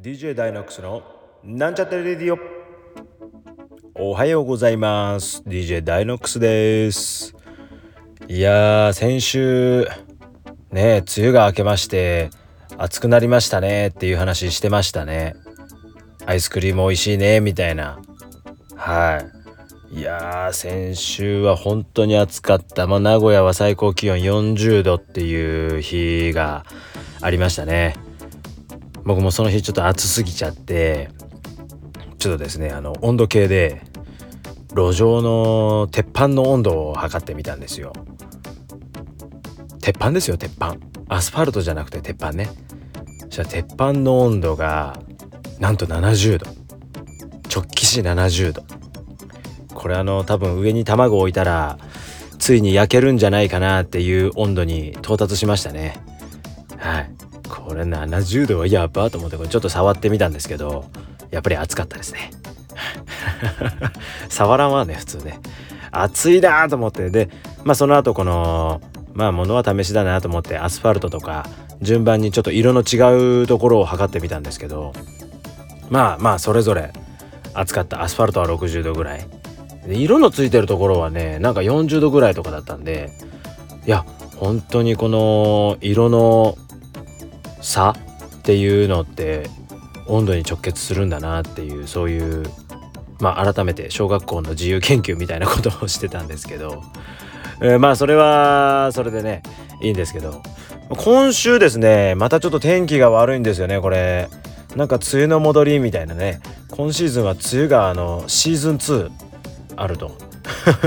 DJ ダイノックスのなんちゃってレディオ。おはようございます。DJ ダイノックスです。いやー先週ね梅雨が明けまして暑くなりましたねっていう話してましたね。アイスクリーム美味しいねみたいな。はい。いやー先週は本当に暑かった。まあ名古屋は最高気温40度っていう日がありましたね。僕もその日ちょっと暑すぎちゃってちょっとですねあの温度計で路上の鉄板の温度を測ってみたんですよ。鉄板ですよ鉄板。アスファルトじゃなくて鉄板ね。そしたら鉄板の温度がなんと70度。直帰し70度。これあの多分上に卵を置いたらついに焼けるんじゃないかなっていう温度に到達しましたね。はい。これ70度はやばと思ってこれちょっと触ってみたんですけどやっぱり暑かったですね。触らんわね普通ね。暑いなと思って。でまあその後このまあ物は試しだなと思ってアスファルトとか順番にちょっと色の違うところを測ってみたんですけどまあまあそれぞれ暑かった。アスファルトは60度ぐらい。色のついてるところはねなんか40度ぐらいとかだったんでいや本当にこの色の差っていうのって温度に直結するんだなっていうそういうまあ改めて小学校の自由研究みたいなことをしてたんですけど、えー、まあそれはそれでねいいんですけど今週ですねまたちょっと天気が悪いんですよねこれ。なんか梅雨の戻りみたいなね。今シーズンは梅雨があのシーズン2あると。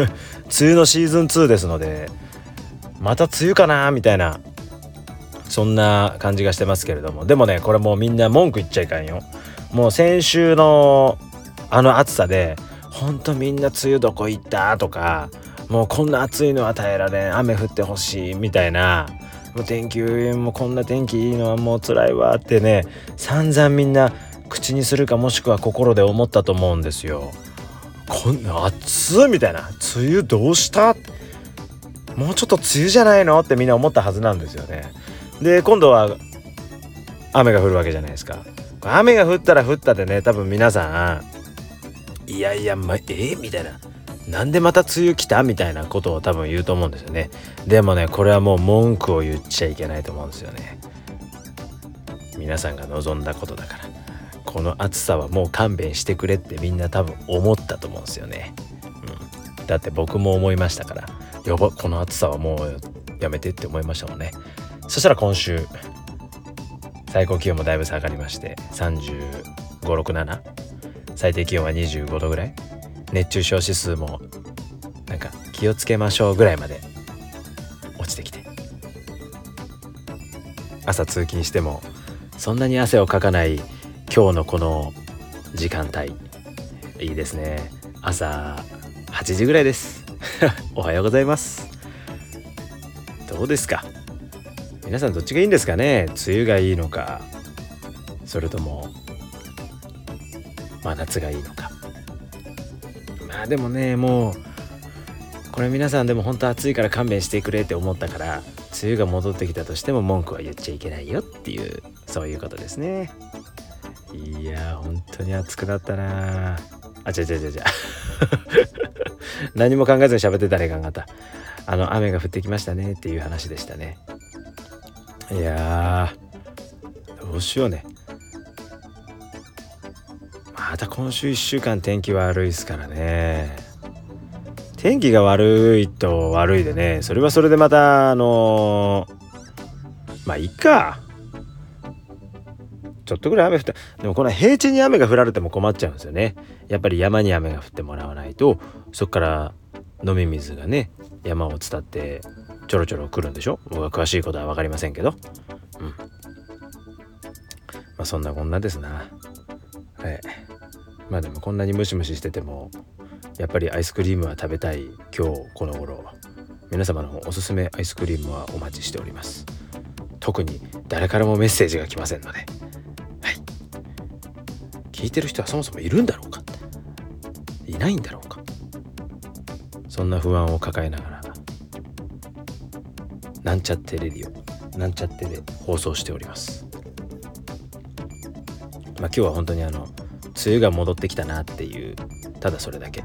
梅雨のシーズン2ですのでまた梅雨かなみたいな。そんな感じがしてますけれどもでもねこれもうみんな文句言っちゃいかんよもう先週のあの暑さでほんとみんな梅雨どこ行ったとかもうこんな暑いのは耐えられん雨降ってほしいみたいなもう天気もこんな天気いいのはもう辛いわってね散々みんな口にするかもしくは心で思ったと思うんですよ。こんな暑いみたいな梅雨どうした？もうちょっと梅雨じゃないの？ってみんな思ったはずなんですよね。で今度は雨が降るわけじゃないですか。雨が降ったら降ったでね多分皆さんいやいや、ま、えー、みたいな。なんでまた梅雨来たみたいなことを多分言うと思うんですよね。でもねこれはもう文句を言っちゃいけないと思うんですよね。皆さんが望んだことだから。この暑さはもう勘弁してくれってみんな多分思ったと思うんですよね、うん、だって僕も思いましたから。やばこの暑さはもうやめてって思いましたもんね。そしたら今週最高気温もだいぶ下がりまして3567最低気温は25度ぐらい。熱中症指数もなんか気をつけましょうぐらいまで落ちてきて。朝通勤してもそんなに汗をかかない今日のこの時間帯。いいですね。朝8時ぐらいです。おはようございます。どうですか？皆さんどっちがいいんですかね？梅雨がいいのか。それとも真夏がいいのか。まあでもねもうこれ皆さんでも本当暑いから勘弁してくれって思ったから梅雨が戻ってきたとしても文句は言っちゃいけないよっていうそういうことですね。いや本当に暑くなったな。あ違う違う違う違う。何も考えずに喋ってたらいかんかったあの雨が降ってきましたねっていう話でしたね。いやどうしようね。また今週1週間天気悪いですからね。天気が悪いと悪いでね。それはそれでまたあのー、まあいいか。ちょっとぐらい雨降ってでもこの平地に雨が降られても困っちゃうんですよね。やっぱり山に雨が降ってもらわないとそこから飲み水がね山を伝ってちょろちょろ来るんでしょ？僕は詳しいことは分かりませんけど。うん。まあそんなこんなですな。はい。まあでもこんなにムシムシしててもやっぱりアイスクリームは食べたい今日この頃。皆様のおすすめアイスクリームはお待ちしております。特に誰からもメッセージが来ませんので。はい。聞いてる人はそもそもいるんだろうかいないんだろうか。そんな不安を抱えながらなんちゃってレディオなんちゃってで放送しております。まあ今日は本当にあの梅雨が戻ってきたなっていうただそれだけ。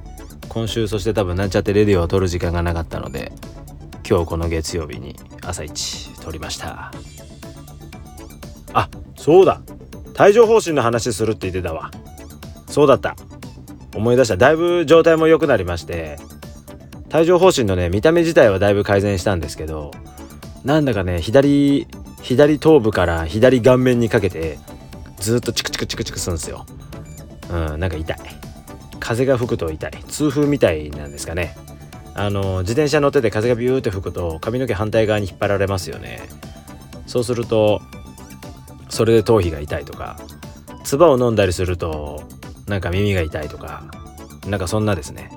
今週そして多分なんちゃってレディオを撮る時間がなかったので今日この月曜日に朝一撮りました。あそうだ。帯状疱疹の話するって言ってたわ。そうだった。思い出した。だいぶ状態も良くなりまして帯状疱疹のね見た目自体はだいぶ改善したんですけどなんだかね左左頭部から左顔面にかけてずっとチクチクチクチクするんですよ。うんなんか痛い。風が吹くと痛い。痛風みたいなんですかね。あの自転車乗ってて風がビューって吹くと髪の毛反対側に引っ張られますよね。そうするとそれで頭皮が痛いとか唾を飲んだりするとなんか耳が痛いとかなんかそんなですね。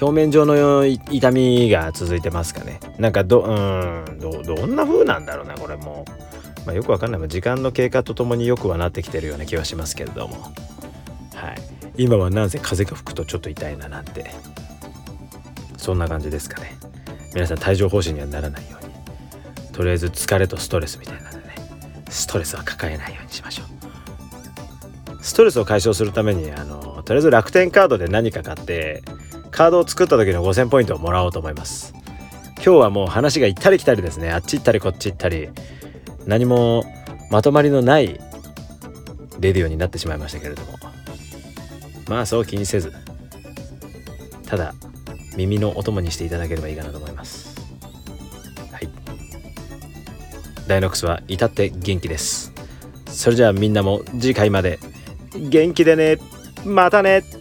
表面上の痛みが続いてますかね。なんかどうんどどんな風なんだろうなこれもまあ、よくわかんない。時間の経過とともによくはなってきてるような気はしますけれども。はい。今はなぜ風が吹くとちょっと痛いななんて。そんな感じですかね。皆さん帯状疱疹にはならないように。とりあえず疲れとストレスみたいなのでね。ストレスは抱えないようにしましょう。ストレスを解消するためにあのとりあえず楽天カードで何か買ってカードを作った時の5000ポイントをもらおうと思います。今日はもう話が行ったり来たりですね。あっち行ったりこっち行ったり。何もまとまりのないレディオになってしまいましたけれども。まあそう気にせず。ただ耳のお供にしていただければいいかなと思います。はい。ダイノックスは至って元気です。それじゃあみんなも次回まで元気でね。またね。